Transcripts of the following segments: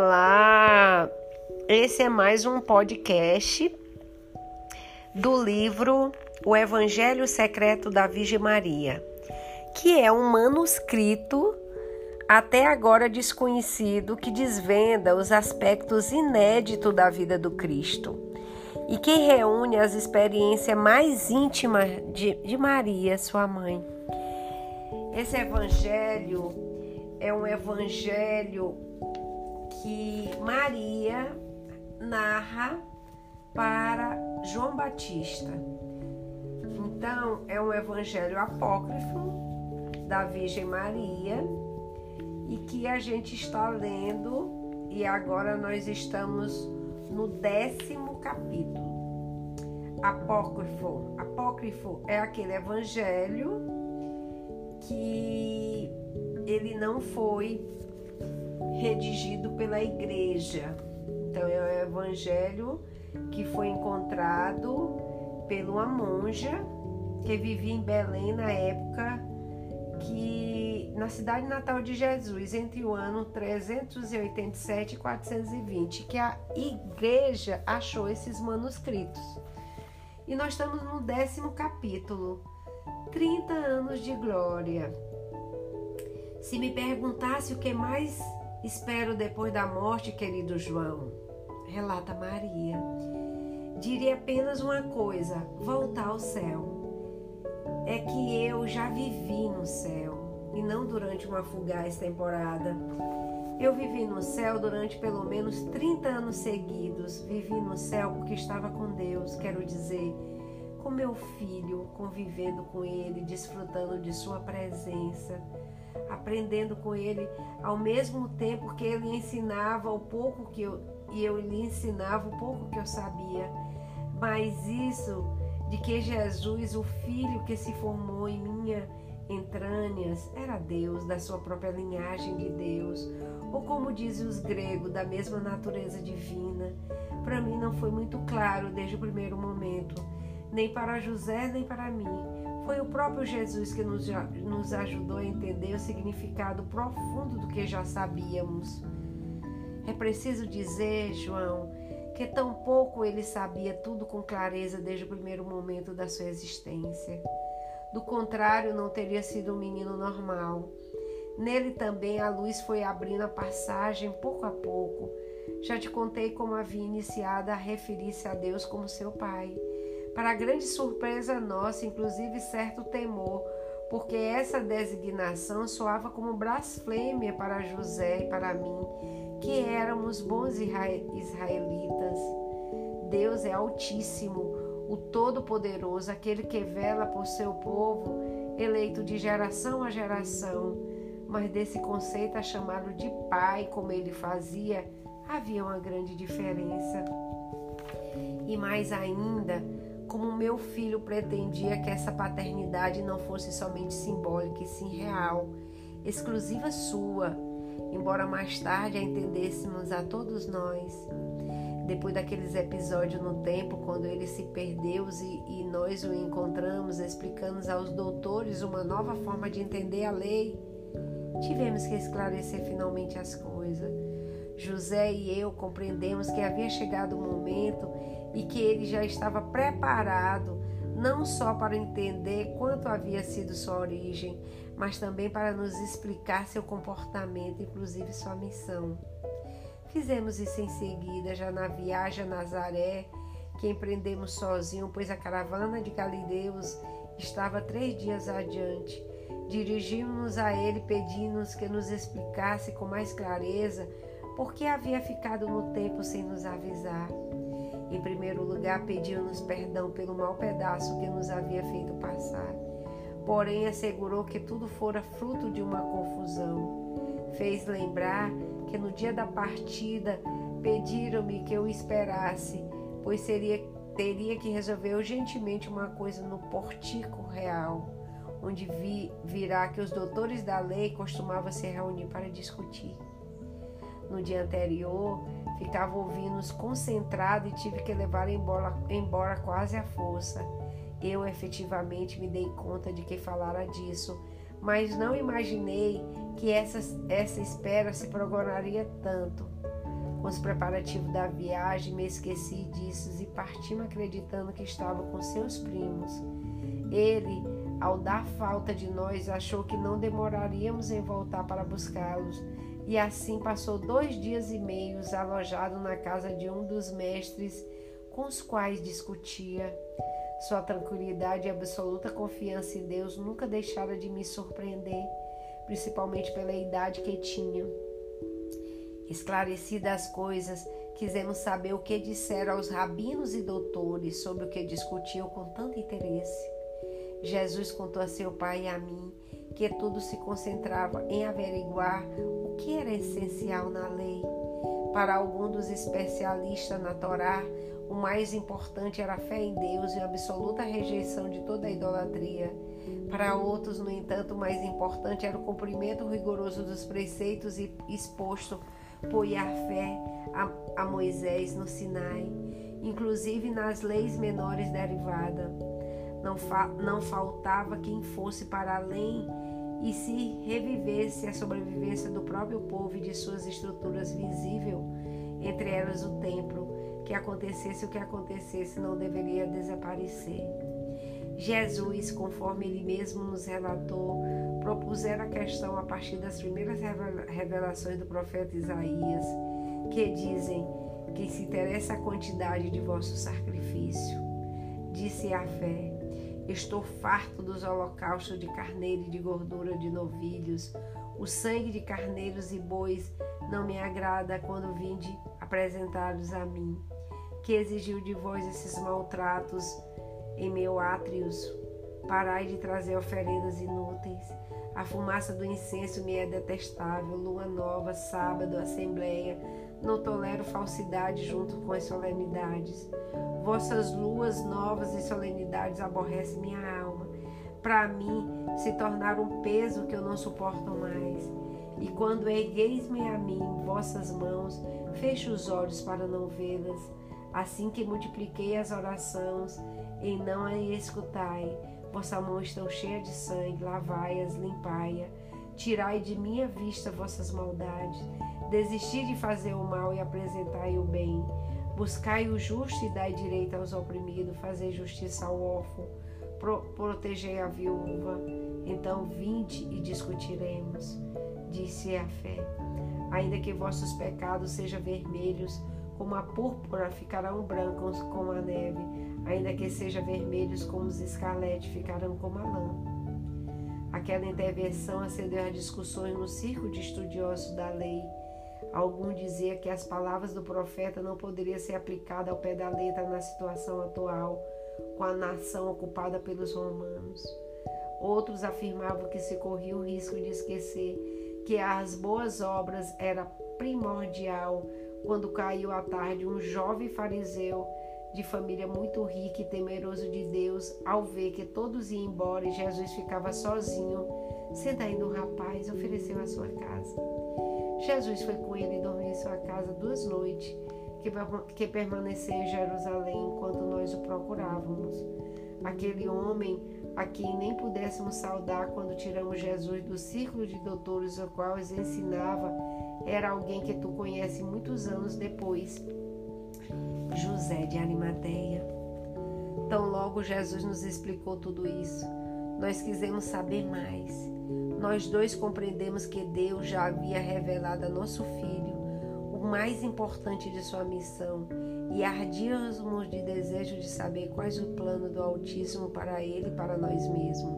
Olá! Esse é mais um podcast do livro O Evangelho Secreto da Virgem Maria, que é um manuscrito até agora desconhecido que desvenda os aspectos inéditos da vida do Cristo e que reúne as experiências mais íntimas de, de Maria, sua mãe. Esse evangelho é um evangelho que Maria narra para João Batista. Então, é um evangelho apócrifo da Virgem Maria e que a gente está lendo e agora nós estamos no décimo capítulo. Apócrifo. Apócrifo é aquele evangelho que ele não foi redigido pela igreja. Então é o evangelho que foi encontrado por uma monja que vivia em Belém na época que na cidade natal de Jesus, entre o ano 387 e 420, que a igreja achou esses manuscritos. E nós estamos no décimo capítulo. 30 anos de glória. Se me perguntasse o que mais espero depois da morte, querido João, relata Maria, diria apenas uma coisa: voltar ao céu. É que eu já vivi no céu e não durante uma fugaz temporada. Eu vivi no céu durante pelo menos 30 anos seguidos. Vivi no céu porque estava com Deus, quero dizer, com meu filho, convivendo com ele, desfrutando de sua presença, aprendendo com ele ao mesmo tempo que ele ensinava o pouco que eu e eu lhe ensinava o pouco que eu sabia. Mas isso de que Jesus, o filho que se formou em minha entranhas, era Deus, da sua própria linhagem de Deus, ou como dizem os gregos, da mesma natureza divina. Para mim não foi muito claro desde o primeiro momento nem para José, nem para mim. Foi o próprio Jesus que nos, nos ajudou a entender o significado profundo do que já sabíamos. É preciso dizer, João, que tão pouco ele sabia tudo com clareza desde o primeiro momento da sua existência. Do contrário, não teria sido um menino normal. Nele também a luz foi abrindo a passagem pouco a pouco. Já te contei como havia iniciado a referir-se a Deus como seu pai para grande surpresa nossa, inclusive certo temor, porque essa designação soava como blasfêmia para José e para mim, que éramos bons israelitas. Deus é Altíssimo, o Todo-Poderoso, aquele que vela por seu povo, eleito de geração a geração. Mas desse conceito a chamá-lo de pai, como ele fazia, havia uma grande diferença. E mais ainda, como meu filho pretendia que essa paternidade não fosse somente simbólica e sim real, exclusiva sua, embora mais tarde a entendêssemos a todos nós. Depois daqueles episódios no tempo, quando ele se perdeu e, e nós o encontramos, explicando aos doutores uma nova forma de entender a lei, tivemos que esclarecer finalmente as coisas. José e eu compreendemos que havia chegado o momento e que ele já estava preparado não só para entender quanto havia sido sua origem, mas também para nos explicar seu comportamento, inclusive sua missão. Fizemos isso em seguida, já na viagem a Nazaré, que empreendemos sozinho, pois a caravana de Galileus estava três dias adiante. Dirigimos-nos a ele, pedindo-nos que nos explicasse com mais clareza por que havia ficado no tempo sem nos avisar. Em primeiro lugar, pediu-nos perdão pelo mau pedaço que nos havia feito passar. Porém, assegurou que tudo fora fruto de uma confusão. Fez lembrar que no dia da partida pediram-me que eu esperasse, pois seria, teria que resolver urgentemente uma coisa no portico real, onde vi, virá que os doutores da lei costumavam se reunir para discutir. No dia anterior, ficava ouvindo-os concentrado e tive que levar embora, embora quase à força. Eu efetivamente me dei conta de que falara disso, mas não imaginei que essa, essa espera se prolongaria tanto. Com os preparativos da viagem, me esqueci disso e partimos acreditando que estava com seus primos. Ele, ao dar falta de nós, achou que não demoraríamos em voltar para buscá-los, e assim passou dois dias e meios alojado na casa de um dos mestres com os quais discutia. Sua tranquilidade e absoluta confiança em Deus nunca deixaram de me surpreender, principalmente pela idade que tinha. Esclarecidas as coisas, quisemos saber o que disseram aos rabinos e doutores sobre o que discutiam com tanto interesse. Jesus contou a seu pai e a mim que tudo se concentrava em averiguar que era essencial na lei. Para algum dos especialistas na Torá, o mais importante era a fé em Deus e a absoluta rejeição de toda a idolatria. Para outros, no entanto, o mais importante era o cumprimento rigoroso dos preceitos exposto por Yahvé a, a Moisés no Sinai, inclusive nas leis menores derivadas. Não, fa não faltava quem fosse para além e se revivesse a sobrevivência do próprio povo e de suas estruturas visível, entre elas o templo, que acontecesse o que acontecesse, não deveria desaparecer. Jesus, conforme ele mesmo nos relatou, propusera a questão a partir das primeiras revelações do profeta Isaías, que dizem: que se interessa a quantidade de vosso sacrifício. Disse a fé: Estou farto dos holocaustos de carneiro e de gordura de novilhos. O sangue de carneiros e bois não me agrada quando vinde apresentados a mim que exigiu de vós esses maltratos em meu átrios. Parai de trazer oferendas inúteis. A fumaça do incenso me é detestável. Lua nova, sábado, assembleia. Não tolero falsidade junto com as solenidades. Vossas luas novas e solenidades aborrecem minha alma. Para mim, se tornaram um peso que eu não suporto mais. E quando ergueis-me a mim vossas mãos, fecho os olhos para não vê-las. Assim que multipliquei as orações, e não a escutai, vossa mão está cheia de sangue, lavai-as, limpai-a, tirai de minha vista vossas maldades, desisti de fazer o mal e apresentai o bem. Buscai o justo e dai direito aos oprimidos, fazei justiça ao órfão, pro, protegei a viúva. Então vinde e discutiremos, disse a fé. Ainda que vossos pecados sejam vermelhos, como a púrpura ficarão brancos como a neve, ainda que sejam vermelhos como os escaletes ficarão como a lã. Aquela intervenção acendeu as discussões no círculo de estudiosos da lei. Algum dizia que as palavras do profeta não poderiam ser aplicadas ao pé da letra na situação atual, com a nação ocupada pelos romanos. Outros afirmavam que se corria o risco de esquecer que as boas obras era primordial quando caiu à tarde, um jovem fariseu de família muito rica e temeroso de Deus, ao ver que todos iam embora e Jesus ficava sozinho, sendo ainda um rapaz, ofereceu a sua casa. Jesus foi com ele dormiu em sua casa duas noites, que, que permaneceu em Jerusalém enquanto nós o procurávamos. Aquele homem a quem nem pudéssemos saudar quando tiramos Jesus do círculo de doutores ao qual os ensinava, era alguém que tu conhece muitos anos depois, José de Arimateia. Tão logo Jesus nos explicou tudo isso, nós quisemos saber mais. Nós dois compreendemos que Deus já havia revelado a nosso filho o mais importante de sua missão e ardíamos de desejo de saber quais o plano do Altíssimo para ele e para nós mesmos.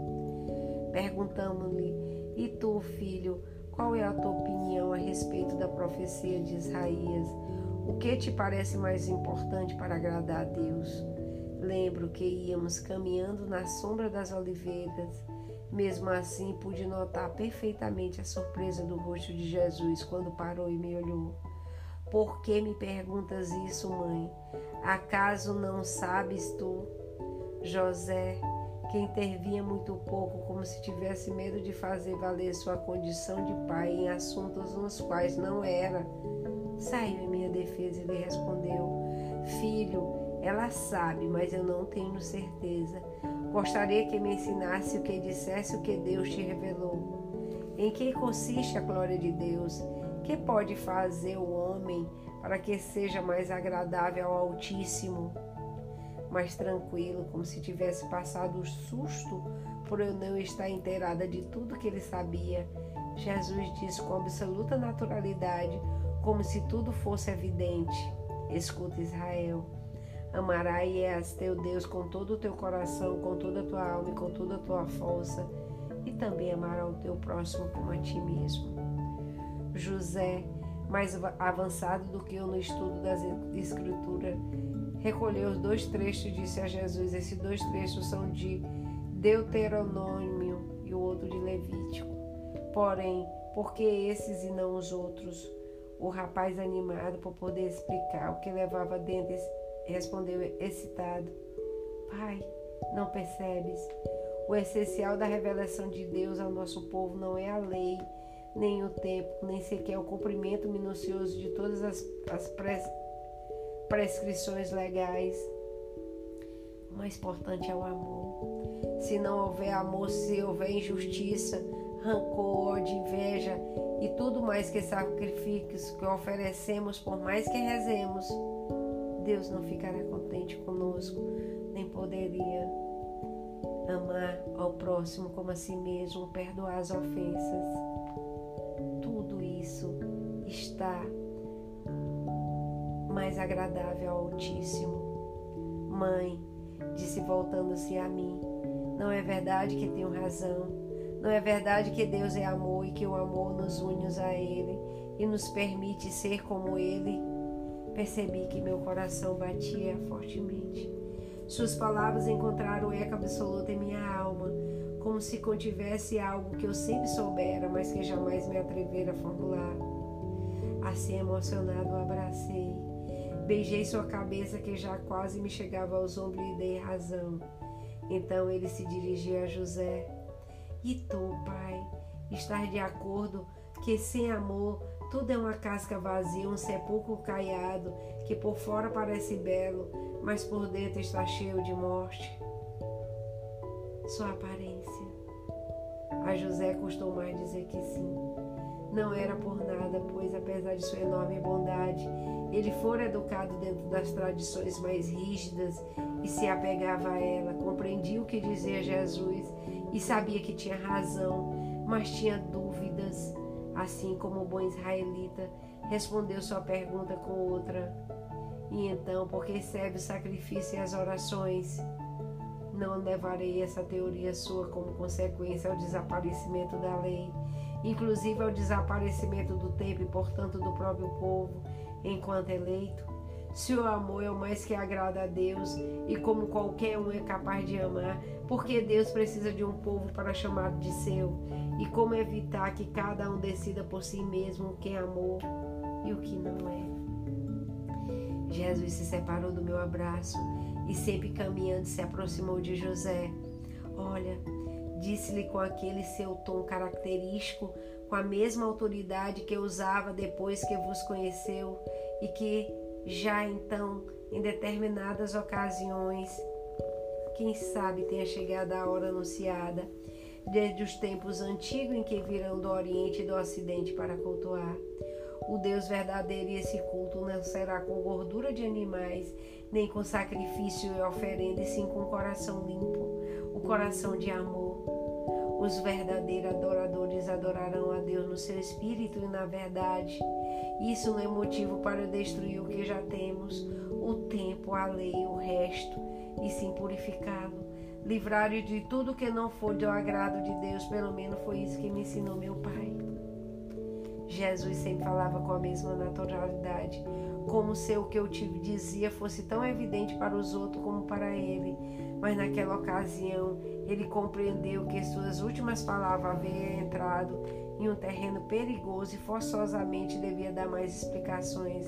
Perguntamos-lhe: E tu, filho, qual é a tua opinião a respeito da profecia de Isaías? O que te parece mais importante para agradar a Deus? Lembro que íamos caminhando na sombra das oliveiras. Mesmo assim, pude notar perfeitamente a surpresa do rosto de Jesus quando parou e me olhou. Por que me perguntas isso, mãe? Acaso não sabes tu? José que intervinha muito pouco, como se tivesse medo de fazer valer sua condição de pai em assuntos nos quais não era. Saiu em minha defesa e lhe respondeu: Filho, ela sabe, mas eu não tenho certeza. Gostaria que me ensinasse o que dissesse o que Deus te revelou. Em que consiste a glória de Deus? Que pode fazer o homem para que seja mais agradável ao Altíssimo, mais tranquilo, como se tivesse passado o susto por eu não estar inteirada de tudo que ele sabia. Jesus disse com absoluta naturalidade, como se tudo fosse evidente: Escuta, Israel. Amarás teu Deus com todo o teu coração, com toda a tua alma e com toda a tua força, e também amará o teu próximo como a ti mesmo. José mais avançado do que eu no estudo das Escrituras, recolheu os dois trechos e disse a Jesus: Esses dois trechos são de Deuteronômio e o outro de Levítico. Porém, por que esses e não os outros? O rapaz, animado por poder explicar o que levava dentro, respondeu excitado: Pai, não percebes? O essencial da revelação de Deus ao nosso povo não é a lei nem o tempo, nem sequer o cumprimento minucioso de todas as, as pres, prescrições legais. O mais importante é o amor. Se não houver amor, se houver injustiça, rancor, ódio, inveja e tudo mais que sacrifícios que oferecemos, por mais que rezemos, Deus não ficará contente conosco, nem poderia amar ao próximo como a si mesmo, perdoar as ofensas isso está mais agradável ao Altíssimo. Mãe, disse voltando-se a mim, não é verdade que tenho razão. Não é verdade que Deus é amor e que o amor nos une a Ele e nos permite ser como Ele? Percebi que meu coração batia fortemente. Suas palavras encontraram eco absoluto em minha alma como se contivesse algo que eu sempre soubera, mas que jamais me atrevera a formular. Assim emocionado, o abracei. Beijei sua cabeça que já quase me chegava aos ombros e dei razão. Então ele se dirigiu a José. E tu, pai, estás de acordo que sem amor tudo é uma casca vazia, um sepulcro caiado, que por fora parece belo, mas por dentro está cheio de morte? Sua aparência. A José custou mais dizer que sim. Não era por nada, pois apesar de sua enorme bondade, ele fora educado dentro das tradições mais rígidas e se apegava a ela. Compreendia o que dizia Jesus e sabia que tinha razão, mas tinha dúvidas. Assim como o bom israelita, respondeu sua pergunta com outra. E então, por que serve o sacrifício e as orações? Não levarei essa teoria sua como consequência ao desaparecimento da lei, inclusive ao desaparecimento do tempo e, portanto, do próprio povo, enquanto eleito. Se o amor é o mais que agrada a Deus e como qualquer um é capaz de amar, porque Deus precisa de um povo para chamar de seu? E como evitar que cada um decida por si mesmo o que é amor e o que não é? Jesus se separou do meu abraço e sempre caminhando se aproximou de José. Olha, disse-lhe com aquele seu tom característico, com a mesma autoridade que usava depois que vos conheceu e que já então, em determinadas ocasiões, quem sabe tenha chegado a hora anunciada, desde os tempos antigos em que virão do Oriente e do Ocidente para cultuar. O Deus verdadeiro e esse culto não será com gordura de animais, nem com sacrifício e oferenda, e sim com o coração limpo, o coração de amor. Os verdadeiros adoradores adorarão a Deus no seu espírito e na verdade. Isso não é motivo para destruir o que já temos, o tempo, a lei, o resto, e sim purificá-lo. Livrar de tudo que não for do agrado de Deus, pelo menos foi isso que me ensinou meu Pai. Jesus sempre falava com a mesma naturalidade, como se o que eu te dizia fosse tão evidente para os outros como para ele. Mas naquela ocasião, ele compreendeu que suas últimas palavras haviam entrado em um terreno perigoso e forçosamente devia dar mais explicações.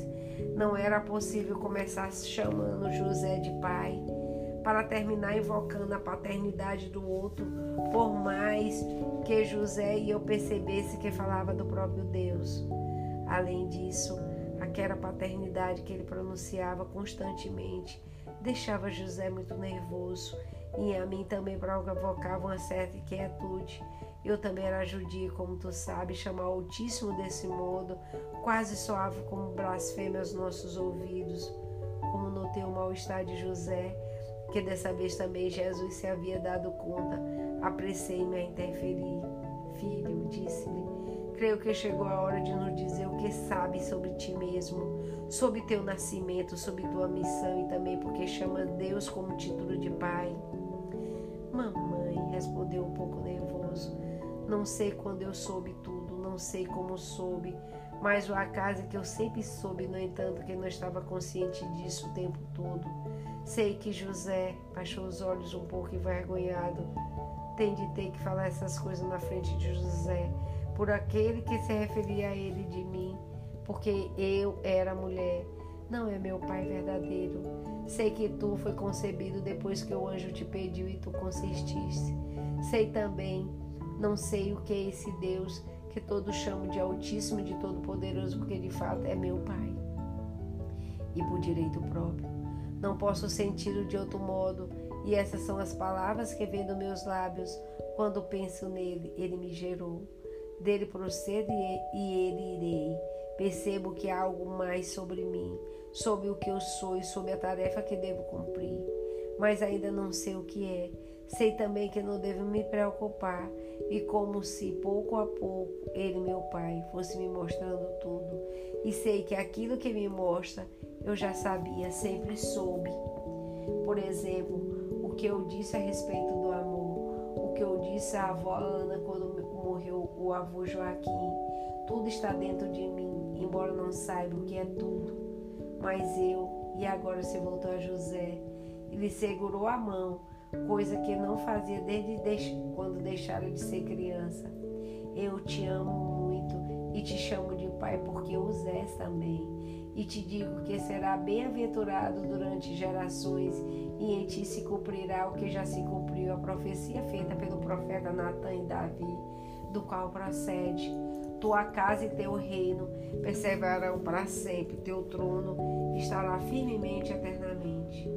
Não era possível começar chamando José de pai para terminar invocando a paternidade do outro, por mais que José e eu percebesse que falava do próprio Deus. Além disso, aquela paternidade que ele pronunciava constantemente deixava José muito nervoso e a mim também provocava uma certa inquietude. Eu também era judia, como tu sabes, chamar o Altíssimo desse modo, quase soava como blasfêmia aos nossos ouvidos. Como notei o mal-estar de José, que dessa vez também Jesus se havia dado conta, apressei-me a interferir. Filho, disse-lhe, creio que chegou a hora de nos dizer o que sabes sobre ti mesmo, sobre teu nascimento, sobre tua missão e também porque chama Deus como título de pai. Mamãe, respondeu um pouco nervoso, não sei quando eu soube tudo, não sei como soube, mas o acaso é que eu sempre soube, no entanto, que não estava consciente disso o tempo todo. Sei que José baixou os olhos um pouco envergonhado. Tem de ter que falar essas coisas na frente de José, por aquele que se referia a ele de mim, porque eu era mulher. Não é meu pai verdadeiro. Sei que tu foi concebido depois que o anjo te pediu e tu consististe. Sei também, não sei o que é esse Deus que todos chamam de Altíssimo e de Todo-Poderoso, porque de fato é meu pai. E por direito próprio não posso senti-lo de outro modo, e essas são as palavras que vêm dos meus lábios quando penso nele. Ele me gerou. Dele procedo e ele irei. Percebo que há algo mais sobre mim, sobre o que eu sou e sobre a tarefa que devo cumprir. Mas ainda não sei o que é. Sei também que não devo me preocupar, e como se pouco a pouco ele, meu Pai, fosse me mostrando tudo. E sei que aquilo que me mostra eu já sabia, sempre soube. Por exemplo, o que eu disse a respeito do amor, o que eu disse à avó Ana quando morreu o avô Joaquim, tudo está dentro de mim, não saiba o que é tudo. Mas eu, e agora se voltou a José, ele segurou a mão, coisa que não fazia desde quando deixara de ser criança. Eu te amo muito e te chamo de pai porque os és também. E te digo que será bem-aventurado durante gerações, e em ti se cumprirá o que já se cumpriu a profecia feita pelo profeta Natan e Davi, do qual procede. Tua casa e teu reino perseverarão para sempre, teu trono estará firmemente eternamente.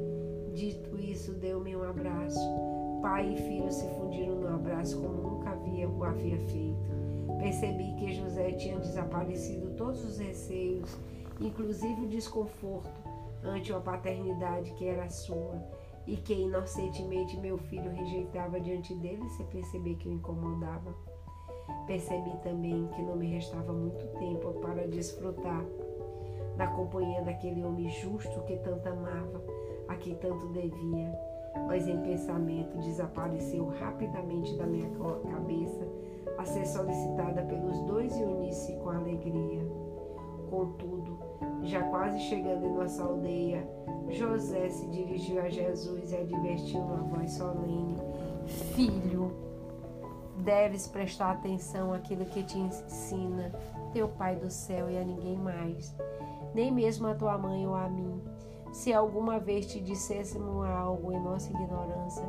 Dito isso, deu-me um abraço. Pai e filho se fundiram no abraço como nunca havia o havia feito. Percebi que José tinha desaparecido todos os receios inclusive o desconforto ante uma paternidade que era sua e que inocentemente meu filho rejeitava diante dele sem perceber que o incomodava. Percebi também que não me restava muito tempo para desfrutar da companhia daquele homem justo que tanto amava, a quem tanto devia, mas em pensamento desapareceu rapidamente da minha cabeça a ser solicitada pelos dois e unir-se com alegria. Contudo, já quase chegando em nossa aldeia, José se dirigiu a Jesus e advertiu uma voz solene: Filho, deves prestar atenção àquilo que te ensina teu Pai do céu e a ninguém mais, nem mesmo a tua mãe ou a mim. Se alguma vez te disséssemos algo em nossa ignorância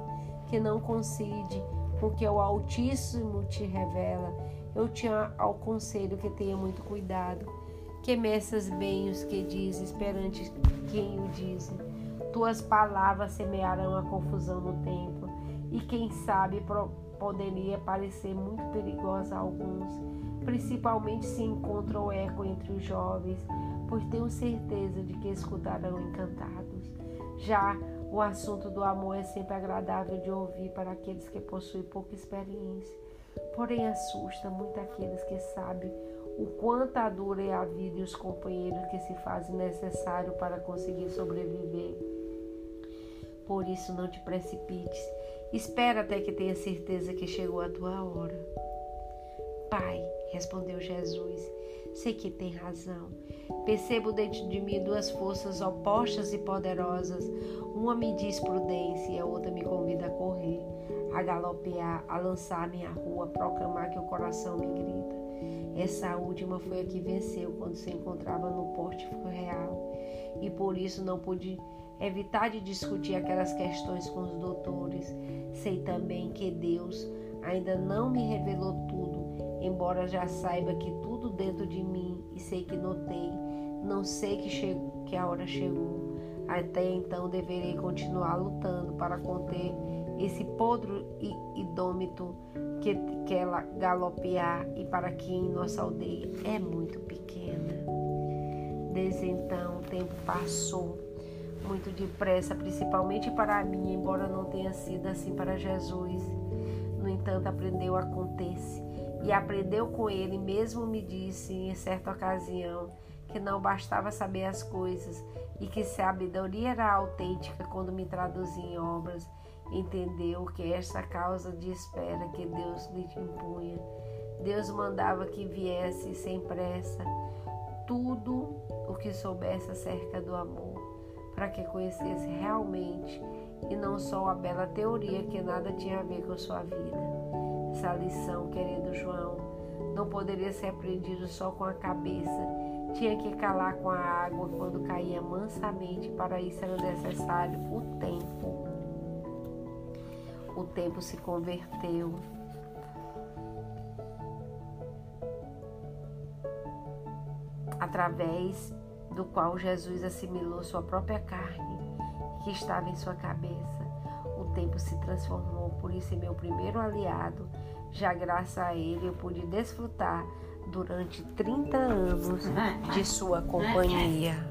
que não coincide com o que o Altíssimo te revela, eu te aconselho que tenha muito cuidado que meças bem os que dizes perante quem o diz. Tuas palavras semearão a confusão no templo, e quem sabe poderia parecer muito perigosa a alguns, principalmente se encontra o eco entre os jovens, pois tenho certeza de que escutarão encantados. Já o assunto do amor é sempre agradável de ouvir para aqueles que possuem pouca experiência, porém assusta muito aqueles que sabem o quanto a dura é a vida e os companheiros que se fazem necessário para conseguir sobreviver. Por isso, não te precipites. Espera até que tenha certeza que chegou a tua hora. Pai, respondeu Jesus, sei que tem razão. Percebo dentro de mim duas forças opostas e poderosas. Uma me diz prudência e a outra me convida a correr, a galopear, a lançar-me à rua, a proclamar que o coração me grita. Essa última foi a que venceu quando se encontrava no pórtico real e por isso não pude evitar de discutir aquelas questões com os doutores. Sei também que Deus ainda não me revelou tudo, embora já saiba que tudo dentro de mim e sei que notei, não sei que, chegou, que a hora chegou. Até então deverei continuar lutando para conter esse podre e idômito que quer galopear e para quem nossa aldeia é muito pequena. Desde então, o tempo passou muito depressa, principalmente para mim, embora não tenha sido assim para Jesus. No entanto, aprendeu a acontecer e aprendeu com ele, mesmo me disse em certa ocasião que não bastava saber as coisas e que sabedoria era autêntica quando me traduzia em obras, entendeu que esta causa de espera que Deus lhe impunha. Deus mandava que viesse sem pressa tudo o que soubesse acerca do amor, para que conhecesse realmente e não só a bela teoria que nada tinha a ver com sua vida. Essa lição, querido João, não poderia ser aprendido só com a cabeça. Tinha que calar com a água quando caía mansamente. Para isso era necessário o tempo. O tempo se converteu. Através do qual Jesus assimilou sua própria carne, que estava em sua cabeça. O tempo se transformou, por isso, em meu primeiro aliado já graças a ele eu pude desfrutar durante 30 anos de sua companhia.